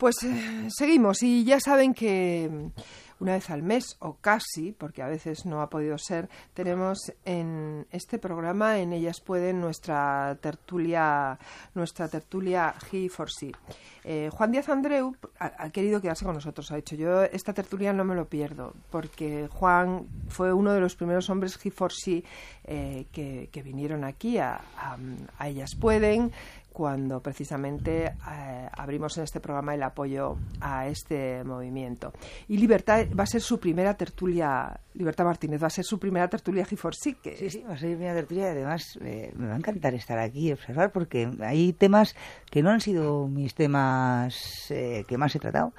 Pues eh, seguimos y ya saben que una vez al mes o casi, porque a veces no ha podido ser, tenemos en este programa en ellas pueden nuestra tertulia nuestra tertulia He for C. Eh, Juan Díaz Andreu ha, querido quedarse con nosotros, ha dicho yo esta tertulia no me lo pierdo porque Juan fue uno de los primeros hombres He for C eh, que, vinieron aquí a, a ellas pueden cuando precisamente eh, abrimos en este programa el apoyo a este movimiento. Y Libertad va a ser su primera tertulia, Libertad Martínez, va a ser su primera tertulia G4C. Que... Sí, sí, va a ser mi primera tertulia y además eh, me va a encantar estar aquí y observar porque hay temas que no han sido mis temas eh, que más he tratado.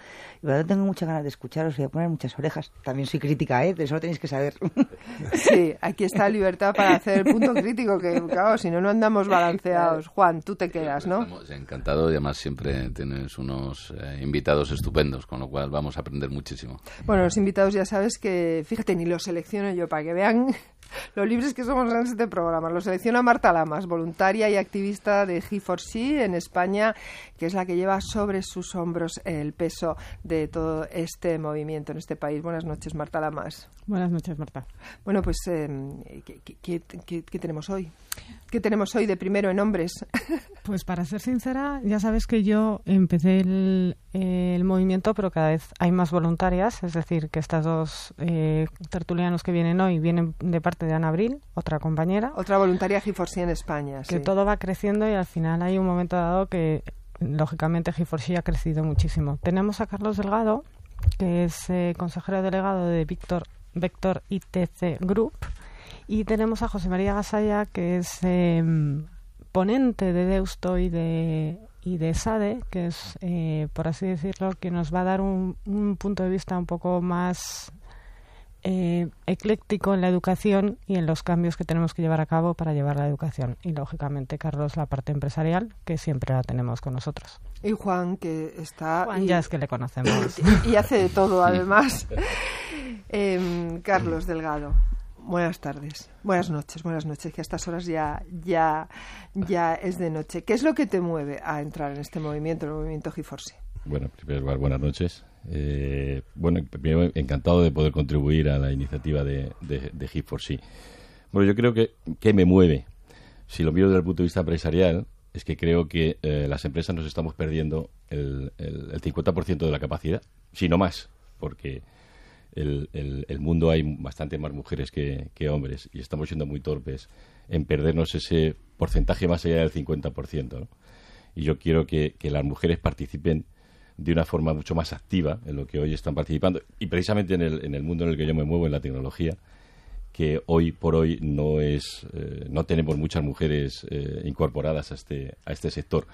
Y verdad tengo muchas ganas de escucharos, voy a poner muchas orejas. También soy crítica, ¿eh? Eso lo tenéis que saber. Sí, aquí está Libertad para hacer el punto crítico, que claro, si no, no andamos balanceados. Juan, tú te quedas. Estamos encantados y además siempre tienes unos eh, invitados estupendos, con lo cual vamos a aprender muchísimo. Bueno, los invitados ya sabes que, fíjate, ni los selecciono yo para que vean lo libres que somos en este programa. Lo selecciona Marta Lamas, voluntaria y activista de He4C en España, que es la que lleva sobre sus hombros el peso de todo este movimiento en este país. Buenas noches, Marta Lamas. Buenas noches, Marta. Bueno, pues, em, ¿qué, qué tenemos hoy? ¿Qué tenemos hoy de primero en hombres? Pues para ser sincera, ya sabes que yo empecé el, movimiento, pero cada vez hay más voluntarias, es decir, que estas dos eh, tertulianos que vienen hoy vienen de parte de Ana Abril, otra compañera. Otra voluntaria Giforsi en España. Que todo va creciendo y al final hay un momento dado que, lógicamente, Giforsi ha crecido muchísimo. Tenemos a Carlos Delgado, que es eh, consejero delegado de Víctor, Vector ITC Group, y tenemos a José María Gasalla, que es em, ponente de Deusto y de, y de SADE, que es, eh, por así decirlo, que nos va a dar un, punto de vista un poco más eh, ecléctico en la educación y en los cambios que tenemos que llevar a cabo para llevar la educación. Y lógicamente, Carlos, la parte empresarial, que siempre la tenemos con nosotros. Y Juan, que está. Juan, ya es que le conocemos. Y, hace de todo, además. Em, Carlos Delgado. Buenas tardes, buenas noches, buenas noches, que a estas horas ya, ya, ya es de noche. ¿Qué es lo que te mueve a entrar en este movimiento, el movimiento GeForce? Bueno, primero buenas noches. Eh, bueno, encantado de poder contribuir a la iniciativa de, de, de Bueno, yo creo que, ¿qué me mueve? Si lo miro desde el punto de vista empresarial, es que creo que eh, las empresas nos estamos perdiendo el, el, el 50% de la capacidad, si no más, porque el, el, mundo hay bastante más mujeres que, hombres y estamos siendo muy torpes en perdernos ese porcentaje más allá del 50%. Y yo quiero que, las mujeres participen de una forma mucho más activa en lo que hoy están participando y precisamente en el, en el mundo en el que yo me muevo, en la tecnología, que hoy por hoy no es eh, no tenemos muchas mujeres eh, incorporadas a este a este sector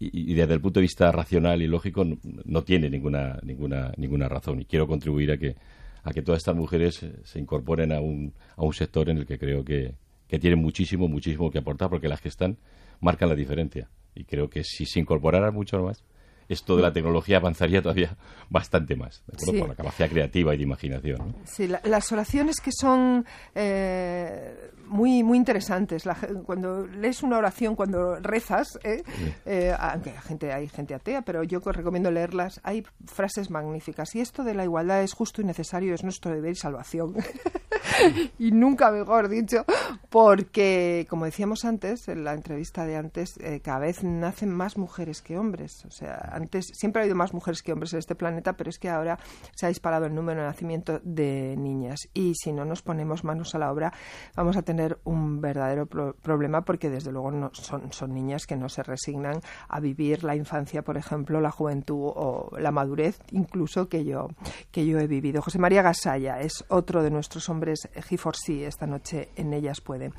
y, desde el punto de vista racional y lógico no, tiene ninguna, ninguna, ninguna razón. Y quiero contribuir a que, a que todas estas mujeres se incorporen a un, a un sector en el que creo que, que tienen muchísimo, muchísimo que aportar, porque las que están marcan la diferencia. Y creo que si se incorporaran mucho más, esto de la tecnología avanzaría todavía bastante más, por la capacidad creativa y de imaginación. Sí, las oraciones que son eh, muy, muy interesantes. cuando lees una oración, cuando rezas, ¿eh? Eh, aunque hay gente, hay gente atea, pero yo recomiendo leerlas, hay frases magníficas. Y esto de la igualdad es justo y necesario, es nuestro deber y salvación. y nunca mejor dicho, porque, como decíamos antes, en la entrevista de antes, eh, cada vez nacen más mujeres que hombres. O sea, antes siempre ha habido más mujeres que hombres en este planeta, pero es que ahora se ha disparado el número de nacimiento de niñas. Y si no nos ponemos manos a la obra, vamos a tener un verdadero problema porque, desde luego, no, son, son niñas que no se resignan a vivir la infancia, por ejemplo, la juventud o la madurez, incluso que yo, que yo he vivido. José María Gasalla es otro de nuestros hombres G4C esta noche en Ellas Pueden.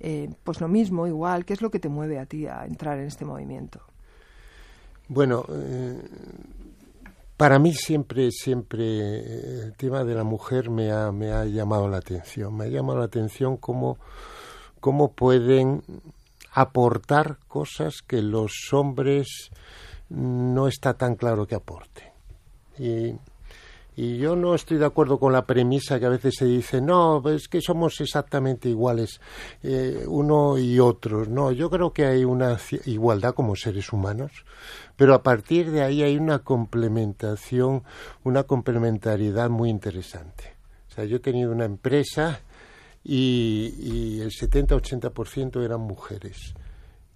Eh, pues lo mismo, igual, ¿qué es lo que te mueve a ti a entrar en este movimiento? Bueno, eh, para mí siempre, siempre eh, el tema de la mujer me ha, me ha llamado la atención. Me ha llamado la atención cómo, cómo pueden aportar cosas que los hombres no está tan claro que aporten. Y yo no estoy de acuerdo con la premisa que a veces se dice, no, es que somos exactamente iguales eh, uno y otros. No, yo creo que hay una igualdad como seres humanos, pero a partir de ahí hay una complementación, una complementariedad muy interesante. O sea, yo he tenido una empresa y, y el 70-80% eran mujeres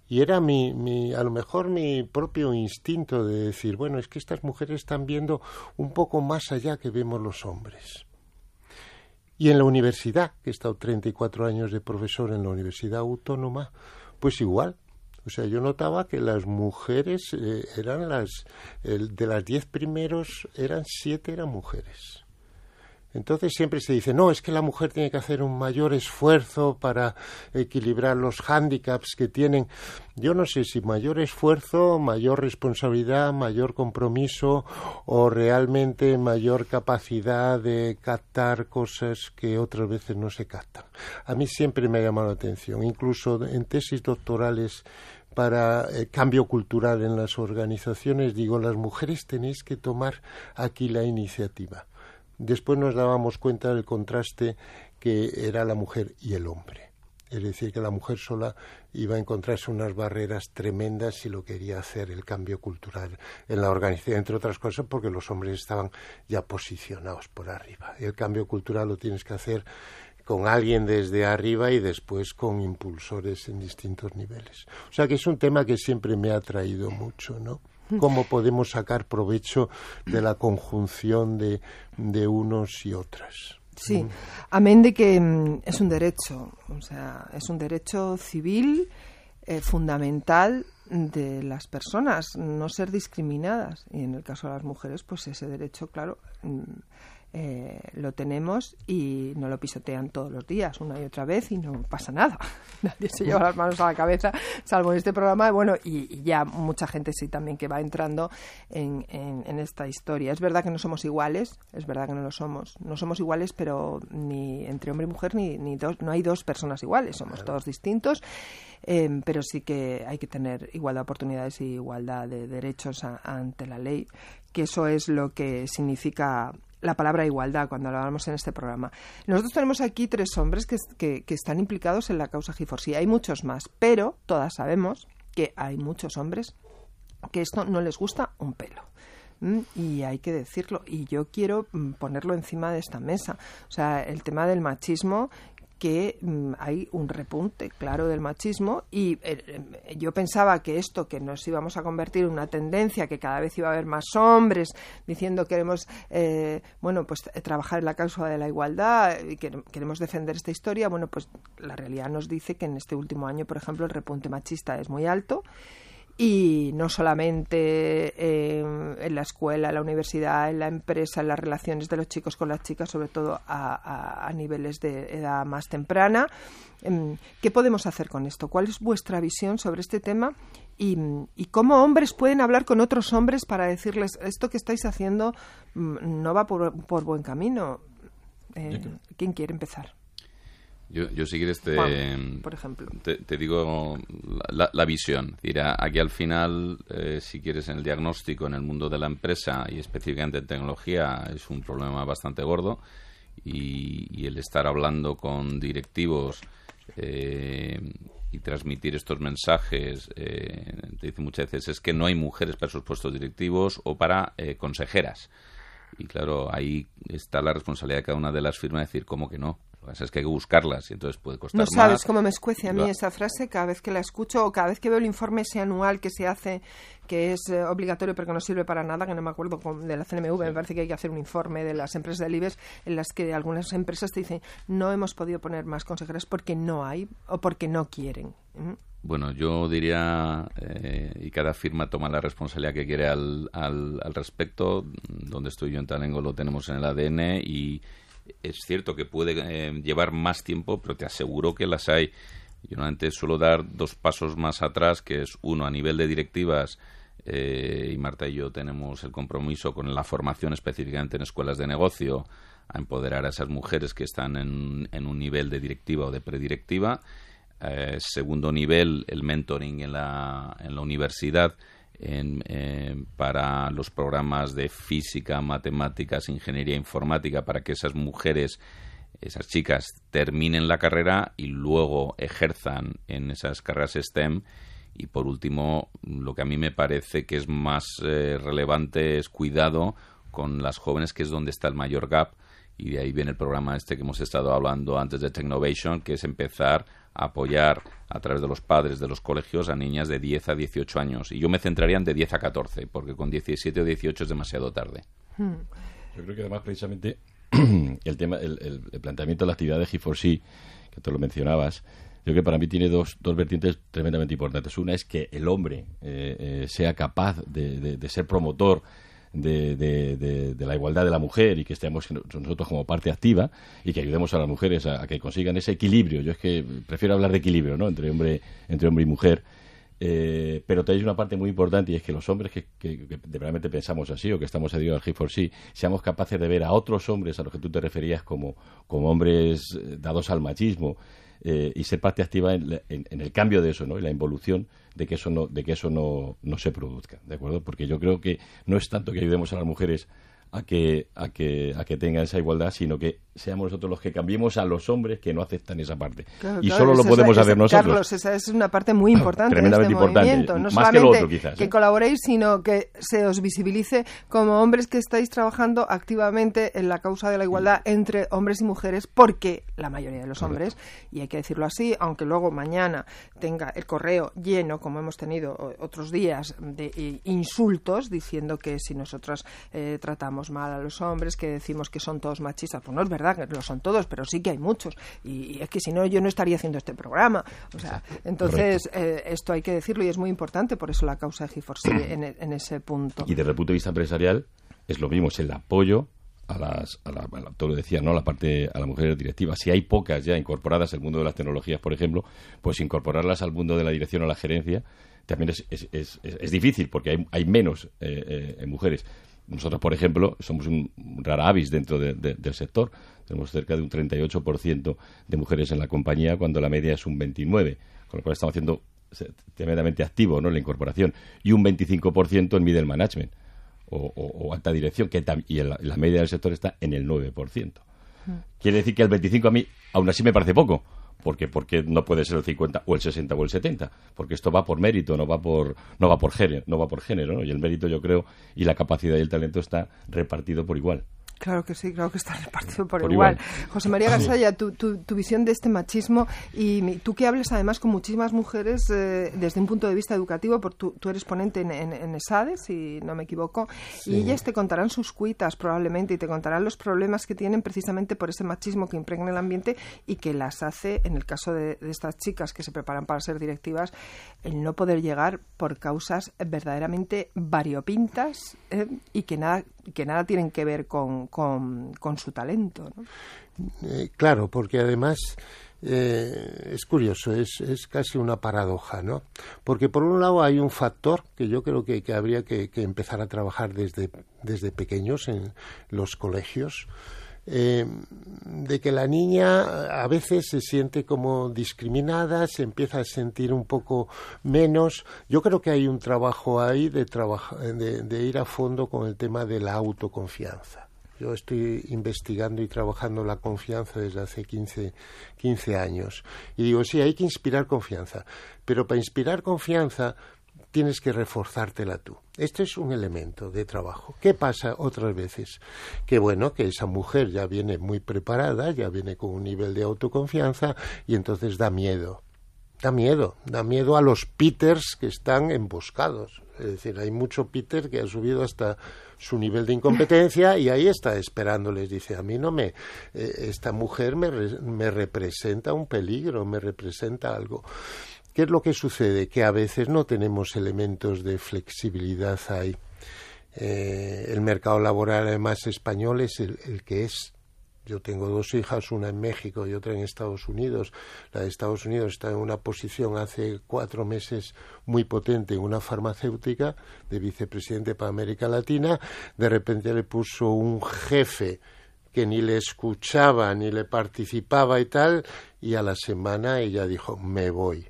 y era mi, mi, a lo mejor mi propio instinto de decir, bueno, es que estas mujeres están viendo un poco más allá que vemos los hombres. Y en la universidad, que he estado 34 años de profesor en la Universidad Autónoma, pues igual. O sea, yo notaba que las mujeres eh, eran las, de las diez primeros, eran siete eran mujeres. Entonces siempre se dice, no, es que la mujer tiene que hacer un mayor esfuerzo para equilibrar los hándicaps que tienen. Yo no sé si mayor esfuerzo, mayor responsabilidad, mayor compromiso o realmente mayor capacidad de captar cosas que otras veces no se captan. A mí siempre me ha llamado la atención, incluso en tesis doctorales para eh, cambio cultural en las organizaciones, digo, las mujeres tenéis que tomar aquí la iniciativa Después nos dábamos cuenta del contraste que era la mujer y el hombre. Es decir, que la mujer sola iba a encontrarse unas barreras tremendas si lo quería hacer el cambio cultural en la organización, entre otras cosas porque los hombres estaban ya posicionados por arriba. El cambio cultural lo tienes que hacer con alguien desde arriba y después con impulsores en distintos niveles. O sea que es un tema que siempre me ha atraído mucho, ¿no? Cómo podemos sacar provecho de la conjunción de, de unos y otras. Sí, amén de que mm, es un derecho, o sea, es un derecho civil eh, fundamental de las personas, no ser discriminadas. Y en el caso de las mujeres, pues ese derecho, claro, mm, eh, lo tenemos y no lo pisotean todos los días, una y otra vez, y no pasa nada. Nadie se lleva las manos a la cabeza, salvo en este programa. Bueno, y, ya mucha gente sí también que va entrando en, en, esta historia. Es verdad que no somos iguales, es verdad que no lo somos. No somos iguales, pero ni entre hombre y mujer, ni, ni dos, no hay dos personas iguales, somos todos distintos. Eh, pero sí que hay que tener igualdad de oportunidades y igualdad de derechos ante la ley, que eso es lo que significa la palabra igualdad cuando lo hablamos en este programa. Nosotros tenemos aquí tres hombres que, que, están implicados en la causa Giforsi. Hay muchos más, pero todas sabemos que hay muchos hombres que esto no les gusta un pelo. Y hay que decirlo. Y yo quiero mm, ponerlo encima de esta mesa. O sea, el tema del machismo que mm, hay un repunte claro del machismo y eh, eh, yo pensaba que esto que nos íbamos a convertir en una tendencia que cada vez iba a haber más hombres diciendo queremos eh, bueno pues trabajar en la causa de la igualdad y que queremos defender esta historia bueno pues la realidad nos dice que en este último año por ejemplo el repunte machista es muy alto y no solamente eh, en la escuela, en la universidad, en la empresa, en las relaciones de los chicos con las chicas, sobre todo a, niveles de edad más temprana. Em, ¿Qué podemos hacer con esto? ¿Cuál es vuestra visión sobre este tema? Y, cómo hombres pueden hablar con otros hombres para decirles esto que estáis haciendo mm, no va por, buen camino. Eh, ¿Quién quiere empezar? Yo, yo si quieres te, por ejemplo. te, digo la, visión. aquí al final, eh, si quieres en el diagnóstico, en el mundo de la empresa y específicamente en tecnología, es un problema bastante gordo. Y, el estar hablando con directivos eh, y transmitir estos mensajes, eh, te dice muchas veces, es que no hay mujeres para sus puestos directivos o para consejeras. Y claro, ahí está la responsabilidad de cada una de las firmas de decir, ¿cómo que no? Es que hay que buscarlas y entonces puede costar No sabes cómo me escuece a mí esa frase cada vez que la escucho o cada vez que veo el informe ese anual que se hace, que es eh, obligatorio pero que no sirve para nada, que no me acuerdo de la CNMV, me parece que hay que hacer un informe de las empresas del IBEX en las que algunas empresas te dicen no hemos podido poner más consejeras porque no hay o porque no quieren. Bueno, yo diría, eh, y cada firma toma la responsabilidad que quiere al, al, al respecto. Donde estoy yo en Talengo lo tenemos en el ADN y, es cierto que puede eh, llevar más tiempo, pero te aseguro que las hay. Yo normalmente suelo dar dos pasos más atrás, que es uno a nivel de directivas, eh, y Marta y yo tenemos el compromiso con la formación específicamente en escuelas de negocio, a empoderar a esas mujeres que están en, un nivel de directiva o de predirectiva. Eh, segundo nivel, el mentoring en la, en la universidad para los programas de física, matemáticas, ingeniería informática, para que esas mujeres, esas chicas, terminen la carrera y luego ejerzan en esas carreras STEM. Y por último, lo que a mí me parece que es más eh, relevante es cuidado con las jóvenes, que es donde está el mayor gap. Y de ahí viene el programa este que hemos estado hablando antes de Technovation, que es empezar apoyar a través de los padres de los colegios a niñas de 10 a 18 años. Y yo me centraría en de 10 a 14, porque con 17 o 18 es demasiado tarde. Hmm. Yo creo que además precisamente el tema, el, planteamiento de la actividad de G4C, que tú lo mencionabas, yo creo que para mí tiene dos, dos vertientes tremendamente importantes. Una es que el hombre eh, eh, sea capaz de, de ser promotor de, de, la igualdad de la mujer y que estemos nosotros como parte activa y que ayudemos a las mujeres a, que consigan ese equilibrio. Yo es que prefiero hablar de equilibrio, ¿no? Entre hombre, entre hombre y mujer. Eh, pero tenéis una parte muy importante y es que los hombres que, que, realmente pensamos así o que estamos adheridos al G4C seamos capaces de ver a otros hombres a los que tú te referías como, como hombres eh, dados al machismo eh, y ser parte activa en, el cambio de eso, ¿no? En la involución de que eso no, de que eso no, no se produzca, ¿de acuerdo? Porque yo creo que no es tanto que ayudemos a las mujeres a que, a que, a que tengan esa igualdad, sino que seamos nosotros los que cambiemos a los hombres que no aceptan esa parte. y solo lo podemos hacer nosotros. Carlos, esa es una parte muy importante Tremendamente este importante, No más que lo otro, quizás. Que ¿eh? colaboréis, sino que se os visibilice como hombres que estáis trabajando activamente en la causa de la igualdad entre hombres y mujeres, porque la mayoría de los hombres, y hay que decirlo así, aunque luego mañana tenga el correo lleno, como hemos tenido otros días, de insultos diciendo que si nosotros eh, tratamos mal a los hombres, que decimos que son todos machistas, pues no es verdad que no son todos, pero sí que hay muchos. Y, es que si no, yo no estaría haciendo este programa. O sea, entonces, eh, esto hay que decirlo y es muy importante, por eso la causa de g en, en, ese punto. Y desde el punto de vista empresarial, es lo mismo, es el apoyo a las, a la, todo lo decía, ¿no? La parte a la mujer directiva. Si hay pocas ya incorporadas al mundo de las tecnologías, por ejemplo, pues incorporarlas al mundo de la dirección o la gerencia también es, es, es, es difícil porque hay, hay menos eh, eh, mujeres. Nosotros, por ejemplo, somos un rara avis dentro del sector. Tenemos cerca de un 38% de mujeres en la compañía cuando la media es un 29%, con lo cual estamos haciendo tremendamente activo ¿no? la incorporación. Y un 25% en middle management o, alta dirección, que y la, la, media del sector está en el 9%. Mm. Quiere decir que el 25% a mí aún así me parece poco porque porque no puede ser el 50 o el 60 o el 70 porque esto va por mérito no va por no va por género no va por género y el mérito yo creo y la capacidad y el talento está repartido por igual Claro que sí, claro que está repartido por, igual. José María Gasalla, tu, tu, visión de este machismo y tú que hables además con muchísimas mujeres eh, desde un punto de vista educativo, porque tú, eres ponente en, en, ESADE, si no me equivoco, y ellas te contarán sus cuitas probablemente y te contarán los problemas que tienen precisamente por ese machismo que impregna el ambiente y que las hace, en el caso de, estas chicas que se preparan para ser directivas, el no poder llegar por causas verdaderamente variopintas eh, y que nada, que nada tienen que ver con con, su talento. Eh, claro, porque además eh, es curioso, es, es, casi una paradoja, ¿no? Porque por un lado hay un factor que yo creo que, habría que, empezar a trabajar desde, desde pequeños en los colegios, eh, de que la niña a veces se siente como discriminada, se empieza a sentir un poco menos. Yo creo que hay un trabajo ahí de, de ir a fondo con el tema de la autoconfianza. Yo estoy investigando y trabajando la confianza desde hace 15, 15 años. Y digo, sí, hay que inspirar confianza, pero para inspirar confianza tienes que reforzártela tú. Este es un elemento de trabajo. ¿Qué pasa otras veces? Que bueno, que esa mujer ya viene muy preparada, ya viene con un nivel de autoconfianza y entonces da miedo. Da miedo, da miedo a los Peters que están emboscados. Es decir, hay mucho Peter que ha subido hasta su nivel de incompetencia y ahí está esperando. Les dice, a mí no me, eh, esta mujer me, me representa un peligro, me representa algo. ¿Qué es lo que sucede? Que a veces no tenemos elementos de flexibilidad ahí. Eh, el mercado laboral, además, español es el que es yo tengo dos hijas, una en México y otra en Estados Unidos. La de Estados Unidos está en una posición hace cuatro meses muy potente en una farmacéutica de vicepresidente para América Latina. De repente le puso un jefe que ni le escuchaba ni le participaba y tal, y a la semana ella dijo, me voy.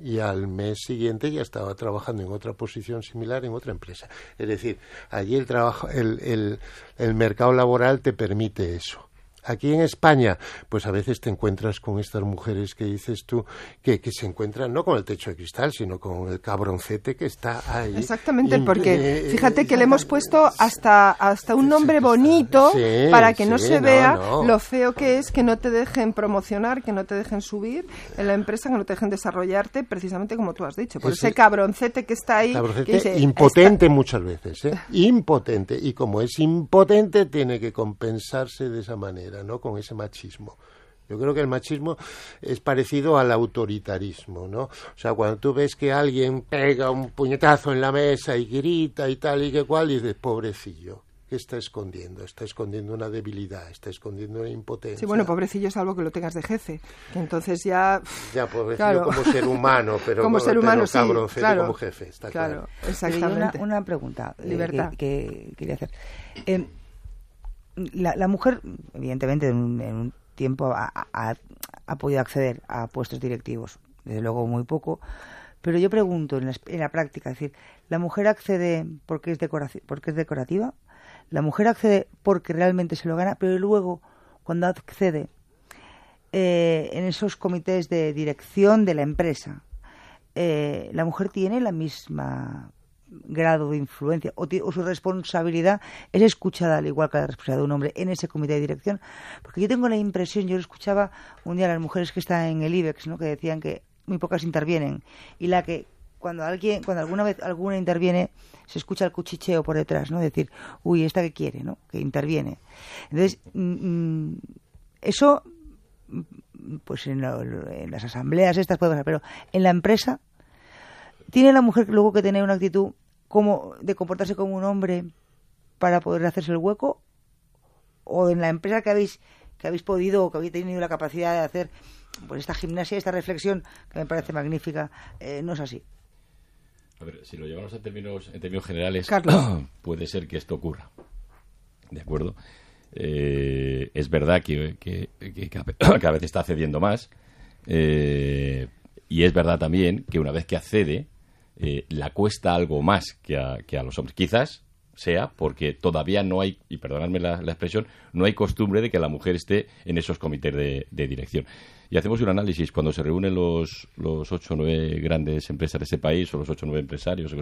Y al mes siguiente ya estaba trabajando en otra posición similar en otra empresa. Es decir, allí el trabajo, el, el mercado laboral te permite eso. Aquí en España, pues a veces te encuentras con estas mujeres que dices tú, que, que se encuentran no con el techo de cristal, sino con el cabroncete que está ahí. Exactamente, porque fíjate que le hemos puesto hasta, hasta un nombre bonito para que no se vea lo feo que es que no te dejen promocionar, que no te dejen subir en la empresa, que no te dejen desarrollarte, precisamente como tú has dicho, por ese, cabroncete que está ahí. impotente muchas veces, ¿eh? impotente. Y como es impotente, tiene que compensarse de esa manera. ¿No? Con ese machismo. Yo creo que el machismo es parecido al autoritarismo, ¿no? O sea, cuando tú ves que alguien pega un puñetazo en la mesa y grita y tal y que cual, y dices, pobrecillo, ¿qué está escondiendo? Está escondiendo una debilidad, está escondiendo una impotencia. Sí, bueno, pobrecillo salvo que lo tengas de jefe, que entonces ya... Ya, pobrecillo como ser humano, pero como, ser humano, sí, claro, como jefe, está claro. Exactamente. Una, pregunta eh, Que, quería hacer. Eh, la, mujer, evidentemente, en un, tiempo ha, podido acceder a puestos directivos, desde luego muy poco, pero yo pregunto en la, práctica, es decir, ¿la mujer accede porque es, porque es decorativa? ¿La mujer accede porque realmente se lo gana? Pero luego, cuando accede eh, en esos comités de dirección de la empresa, eh, ¿la mujer tiene la misma grado de influencia o, su responsabilidad es escuchada al igual que la responsabilidad de un hombre en ese comité de dirección. Porque yo tengo la impresión yo lo escuchaba un día a las mujeres que están en el IBEX ¿no? que decían que muy pocas intervienen. Y la que cuando alguien cuando alguna vez alguna interviene se escucha el cuchicheo por detrás no decir uy esta que quiere no que interviene entonces mm, mm, eso pues en, en, las asambleas estas puede pasar pero en la empresa ¿Tiene la mujer luego que tener una actitud como de comportarse como un hombre para poder hacerse el hueco? ¿O en la empresa que habéis, que habéis podido o que habéis tenido la capacidad de hacer pues esta gimnasia, esta reflexión, que me parece magnífica, eh, no es así? A ver, si lo llevamos en términos, en términos generales, puede ser que esto ocurra. ¿De acuerdo? Eh, es verdad que, que, cada vez está cediendo más. Eh, y es verdad también que una vez que accede, eh, la cuesta algo más que a, que a los hombres. Quizás sea porque todavía no hay, y perdonadme la, expresión, no hay costumbre de que la mujer esté en esos comités de, dirección. Y hacemos un análisis cuando se reúnen los, los ocho o nueve grandes empresas de ese país, o los ocho o nueve empresarios,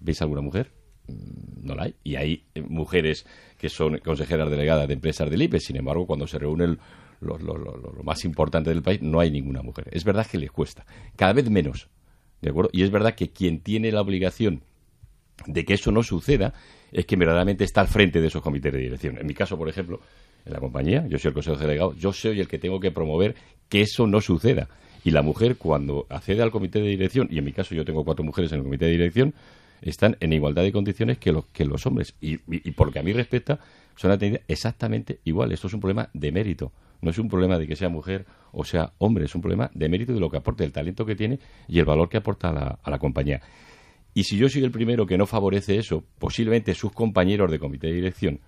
¿veis alguna mujer? Mm, no la hay. Y hay eh, mujeres que son consejeras delegadas de empresas del IPE, sin embargo, cuando se reúnen lo, lo, más importante del país, no hay ninguna mujer. Es verdad que les cuesta. Cada vez menos. Y es verdad que quien tiene la obligación de que eso no suceda es quien verdaderamente está al frente de esos comités de dirección. En mi caso, por ejemplo, en la compañía, yo soy el consejo delegado, yo soy el que tengo que promover que eso no suceda. Y la mujer, cuando accede al comité de dirección, y en mi caso yo tengo cuatro mujeres en el comité de dirección, están en igualdad de condiciones que los, que los hombres. Y, y, que a mí respecta, son atendidas exactamente igual. Esto es un problema de mérito. No es un problema de que sea mujer o sea hombre, es un problema de mérito de lo que aporte, el talento que tiene y el valor que aporta a la, compañía. Y si yo soy el primero que no favorece eso, posiblemente sus compañeros de comité de dirección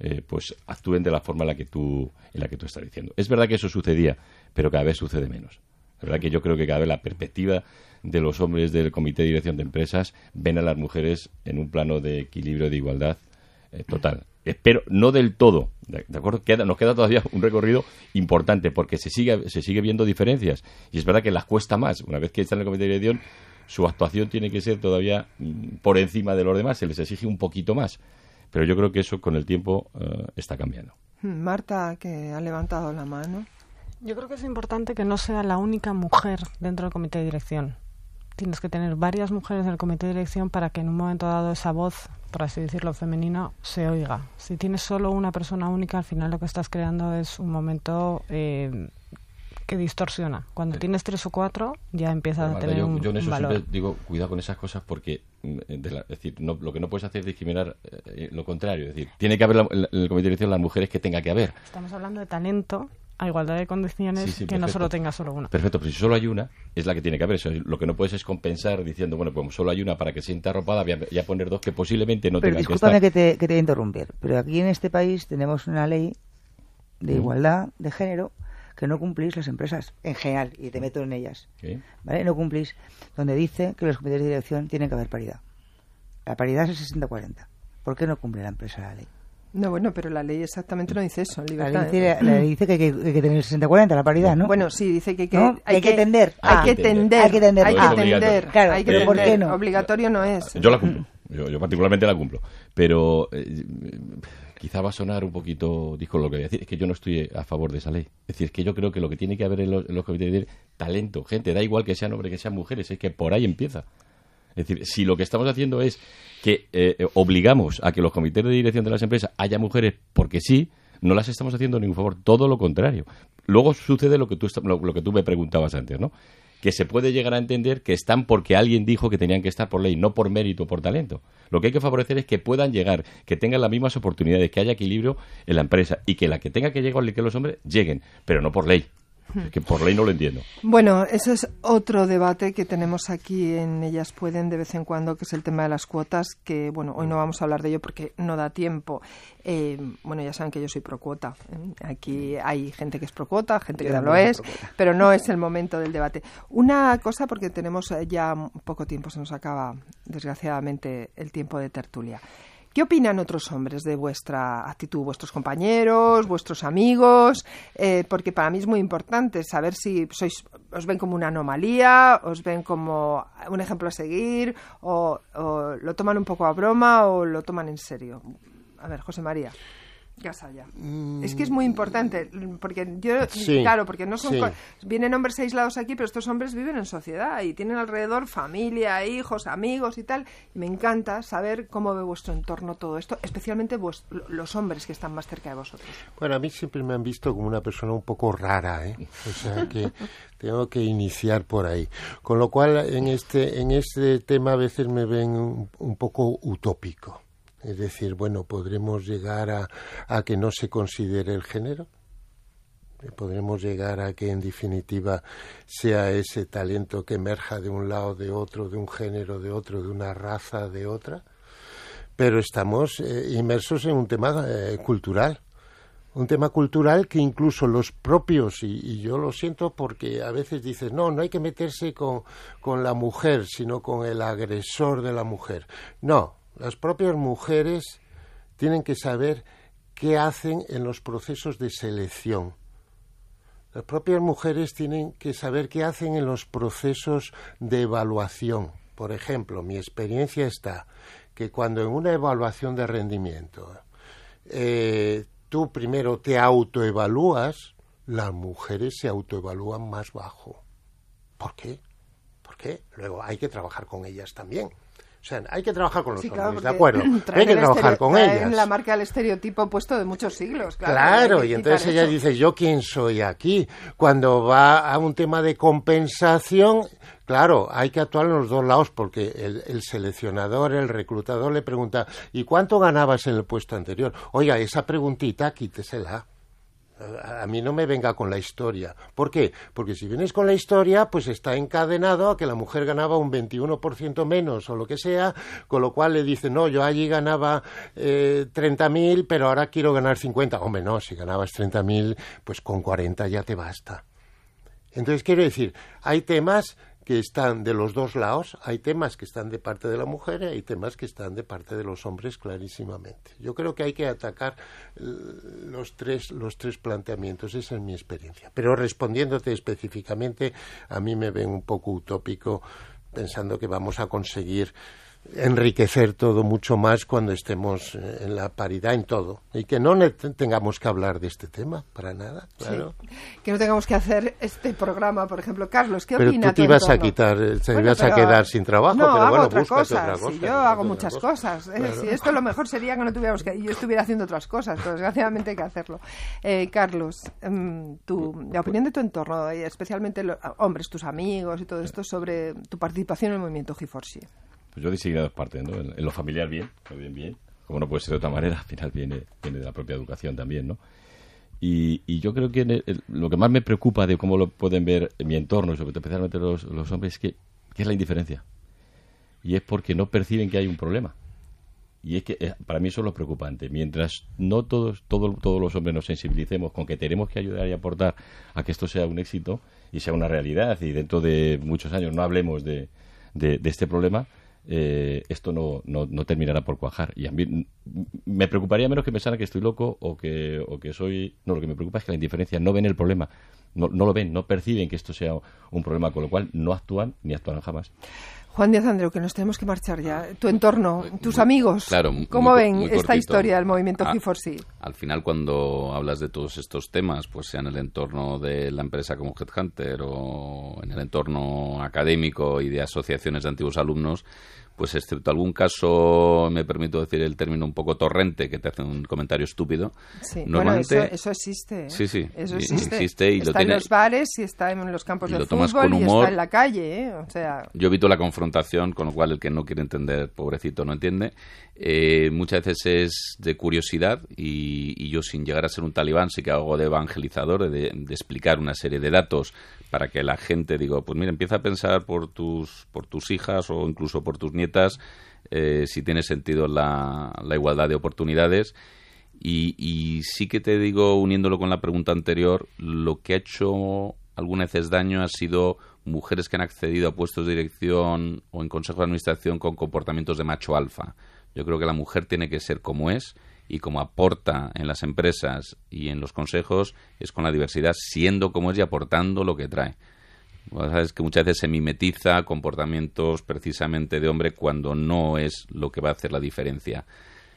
eh, pues actúen de la forma en la que tú en la que tú estás diciendo. Es verdad que eso sucedía, pero cada vez sucede menos. Es verdad que yo creo que cada vez la perspectiva de los hombres del comité de dirección de empresas ven a las mujeres en un plano de equilibrio de igualdad eh, total. Espero, no del todo, ¿de, acuerdo? nos queda todavía un recorrido importante porque se sigue, se sigue viendo diferencias y es verdad que las cuesta más. Una vez que están en el comité de dirección, su actuación tiene que ser todavía mm, por encima de los demás, se les exige un poquito más. Pero yo creo que eso con el tiempo eh, está cambiando. Hmm, Marta, que ha levantado la mano. Yo creo que es importante que no sea la única mujer dentro del comité de dirección tienes que tener varias mujeres en el comité de dirección para que en un momento dado esa voz, por así decirlo, femenina, se oiga. Si tienes solo una persona única, al final lo que estás creando es un momento eh, que distorsiona. Cuando tienes tres o cuatro, ya empieza a tener yo, un, yo en eso siempre digo, cuidado con esas cosas porque mm, es decir, lo que no puedes hacer es discriminar eh, lo contrario. Es decir, tiene que haber en el comité de dirección las mujeres que tenga que haber. Estamos hablando de talento a igualdad de condiciones que no solo tenga solo una. Perfecto, pero si solo hay una, es la que tiene que haber. Eso, lo que no puedes es compensar diciendo, bueno, pues solo hay una para que sienta arropada, voy a, poner dos que posiblemente no pero tengan que estar. que te, que te voy a interrumpir, pero aquí en este país tenemos una ley de igualdad de género que no cumplís las empresas en general, y te meto en ellas, ¿vale? No cumplís, donde dice que los comités de dirección tienen que haber paridad. La paridad es el 60-40. ¿Por qué no cumple la empresa la ley? No, bueno, pero la ley exactamente no dice eso. La ley dice, que, hay que, tener el 60-40, la paridad, ¿no? Bueno, sí, dice que, hay, que, tender. Hay que tender. Hay que tender. Hay que tender. Claro, pero ¿por qué no? Obligatorio no es. Yo la cumplo. Yo, particularmente la cumplo. Pero eh, quizá va a sonar un poquito disco lo que voy a decir. Es que yo no estoy a favor de esa ley. Es decir, es que yo creo que lo que tiene que haber en los, en los comités de talento, gente. Da igual que sean hombres, que sean mujeres. Es que por ahí empieza. Es decir, si lo que estamos haciendo es que eh, obligamos a que los comités de dirección de las empresas haya mujeres porque sí, no las estamos haciendo ningún favor, todo lo contrario. Luego sucede lo que tú, lo, que tú me preguntabas antes, ¿no? que se puede llegar a entender que están porque alguien dijo que tenían que estar por ley, no por mérito o por talento. Lo que hay que favorecer es que puedan llegar, que tengan las mismas oportunidades, que haya equilibrio en la empresa y que la que tenga que llegar, que los hombres lleguen, pero no por ley que por ley no lo entiendo. Bueno, ese es otro debate que tenemos aquí en Ellas Pueden de vez en cuando, que es el tema de las cuotas, que, bueno, hoy no vamos a hablar de ello porque no da tiempo. Eh, bueno, ya saben que yo soy pro cuota. ¿eh? Aquí hay gente que es pro cuota, gente que no lo es, pero no es el momento del debate. Una cosa, porque tenemos ya poco tiempo, se nos acaba, desgraciadamente, el tiempo de tertulia. ¿Qué opinan otros hombres de vuestra actitud, vuestros compañeros, vuestros amigos? Eh, porque para mí es muy importante saber si sois, os ven como una anomalía, os ven como un ejemplo a seguir, o, o lo toman un poco a broma o lo toman en serio. A ver, José María. Mm. Es que es muy importante, porque yo, claro, porque no son, vienen hombres aislados aquí, pero estos hombres viven en sociedad y tienen alrededor familia, hijos, amigos y tal. Y me encanta saber cómo ve vuestro entorno todo esto, especialmente los hombres que están más cerca de vosotros. Bueno, a mí siempre me han visto como una persona un poco rara, ¿eh? O sea que tengo que iniciar por ahí. Con lo cual, en este, en este tema a veces me ven un poco utópico. Es decir, bueno, podremos llegar a, que no se considere el género. Podremos llegar a que, en definitiva, sea ese talento que emerja de un lado, de otro, de un género, de otro, de una raza, de otra. Pero estamos eh, inmersos en un tema eh, cultural un tema cultural que incluso los propios, y, y, yo lo siento porque a veces dices, no, no hay que meterse con, con, la mujer, sino con el agresor de la mujer. No, las propias mujeres tienen que saber qué hacen en los procesos de selección. Las propias mujeres tienen que saber qué hacen en los procesos de evaluación. Por ejemplo, mi experiencia está que cuando en una evaluación de rendimiento eh, tú primero te autoevalúas, las mujeres se autoevalúan más bajo. ¿Por qué? ¿Por qué? Luego hay que trabajar con ellas también. O sea, hay que trabajar con los hombres, ¿de acuerdo? Hay que trabajar con ellas. la marca del estereotipo puesto de muchos siglos, claro. Claro, y entonces ella dice, ¿yo quién soy aquí? Cuando va a un tema de compensación, claro, hay que actuar en los dos lados porque el, el seleccionador, el reclutador le pregunta, ¿y cuánto ganabas en el puesto anterior? Oiga, esa preguntita quítesela. A mí no me venga con la historia. ¿Por qué? Porque si vienes con la historia, pues está encadenado a que la mujer ganaba un 21% menos o lo que sea, con lo cual le dice, no, yo allí ganaba eh, 30.000, pero ahora quiero ganar 50. Hombre, no, si ganabas 30.000, pues con 40 ya te basta. Entonces, quiero decir, hay temas que están de los dos lados. Hay temas que están de parte de la mujer y hay temas que están de parte de los hombres clarísimamente. Yo creo que hay que atacar los tres, los tres planteamientos. Esa es mi experiencia. Pero respondiéndote específicamente, a mí me ven un poco utópico pensando que vamos a conseguir enriquecer todo mucho más cuando estemos eh, en la paridad en todo. Y que no tengamos que hablar de este tema para nada claro. Que no tengamos que hacer este programa por ejemplo. Carlos qué pero tú te ibas a quitar eh, te ibas a quedar sin trabajo no, pero bueno otra cosa. yo hago muchas cosas ¿eh? si esto lo mejor sería que no tuviéramos que yo estuviera haciendo otras cosas pero desgraciadamente hay que hacerlo. Carlos em, tu, la opinión de tu entorno especialmente los hombres tus amigos y todo esto sobre tu participación en el movimiento G4C pues yo diría dos partes, ¿no? En, lo familiar bien, bien, bien, como no puede ser de otra manera, al final viene, viene de la propia educación también, ¿no? Y, y yo creo que lo que más me preocupa de cómo lo pueden ver en mi entorno, especialmente los, los hombres, es que, es la indiferencia. Y es porque no perciben que hay un problema. Y es que eh, para mí eso es lo preocupante. Mientras no todos, todos los hombres nos sensibilicemos con que tenemos que ayudar y aportar a que esto sea un éxito y sea una realidad y dentro de muchos años no hablemos de, de, este problema, eh, esto no, no, no, terminará por cuajar. Y a mí me preocuparía menos que pensaran que estoy loco o que, o que soy... No, lo que me preocupa es que la indiferencia no ven el problema, no, no lo ven, no perciben que esto sea un problema, con lo cual no actúan ni actuarán jamás. Juan Díaz Andreu, que nos tenemos que marchar ya. Tu entorno, tus amigos, ¿cómo ven esta historia del movimiento ah, G4C? Al final, cuando hablas de todos estos temas, pues sea en el entorno de la empresa como Headhunter o en el entorno académico y de asociaciones de antiguos alumnos, pues excepto algún caso, me permito decir el término un poco torrente, que te hace un comentario estúpido. Sí, normalmente, bueno, eso, existe. ¿eh? Sí, sí, eso existe. y está en los bares y está en los campos de fútbol y está en la calle, ¿eh? o sea... Yo evito la confrontación, con lo cual el que no quiere entender, pobrecito, no entiende. Eh, muchas veces es de curiosidad y, yo sin llegar a ser un talibán sí que hago de evangelizador, de, de explicar una serie de datos para que la gente digo, pues mira, empieza a pensar por tus, por tus hijas o incluso por tus eh, si tiene sentido la, igualdad de oportunidades. Y, sí que te digo, uniéndolo con la pregunta anterior, lo que ha hecho algunas veces daño ha sido mujeres que han accedido a puestos de dirección o en consejo de administración con comportamientos de macho alfa. Yo creo que la mujer tiene que ser como es y como aporta en las empresas y en los consejos es con la diversidad, siendo como es y aportando lo que trae. Sabes que muchas veces se mimetiza comportamientos precisamente de hombre cuando no es lo que va a hacer la diferencia.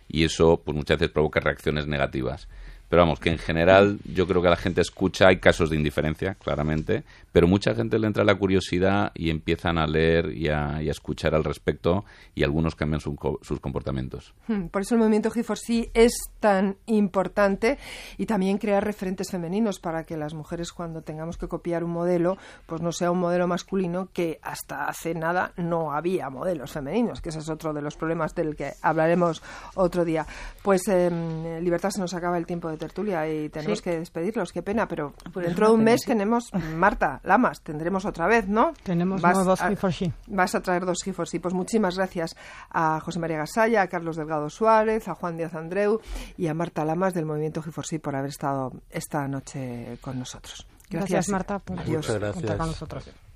Y eso, pues muchas veces provoca reacciones negativas. Pero vamos, que en general yo creo que la gente escucha, hay casos de indiferencia, claramente, pero mucha gente le entra la curiosidad y empiezan a leer y a, escuchar al respecto y algunos cambian sus comportamientos. Hmm, por eso el movimiento G4C es tan importante y también crear referentes femeninos para que las mujeres cuando tengamos que copiar un modelo, pues no sea un modelo masculino que hasta hace nada no había modelos femeninos, que ese es otro de los problemas del que hablaremos otro día. Pues eh, Libertad se nos acaba el tiempo de tertulia y tenemos que despedirlos, qué pena, pero pues dentro de un mes tenemos, Marta, Lamas, tendremos otra vez, ¿no? Tenemos dos g 4 Vas a traer dos g 4 Pues muchísimas gracias a José María Gasalla, a Carlos Delgado Suárez, a Juan Díaz Andreu y a Marta Lamas del Movimiento g 4 por haber estado esta noche con nosotros. Gracias, Marta, por Adiós. contar con nosotros.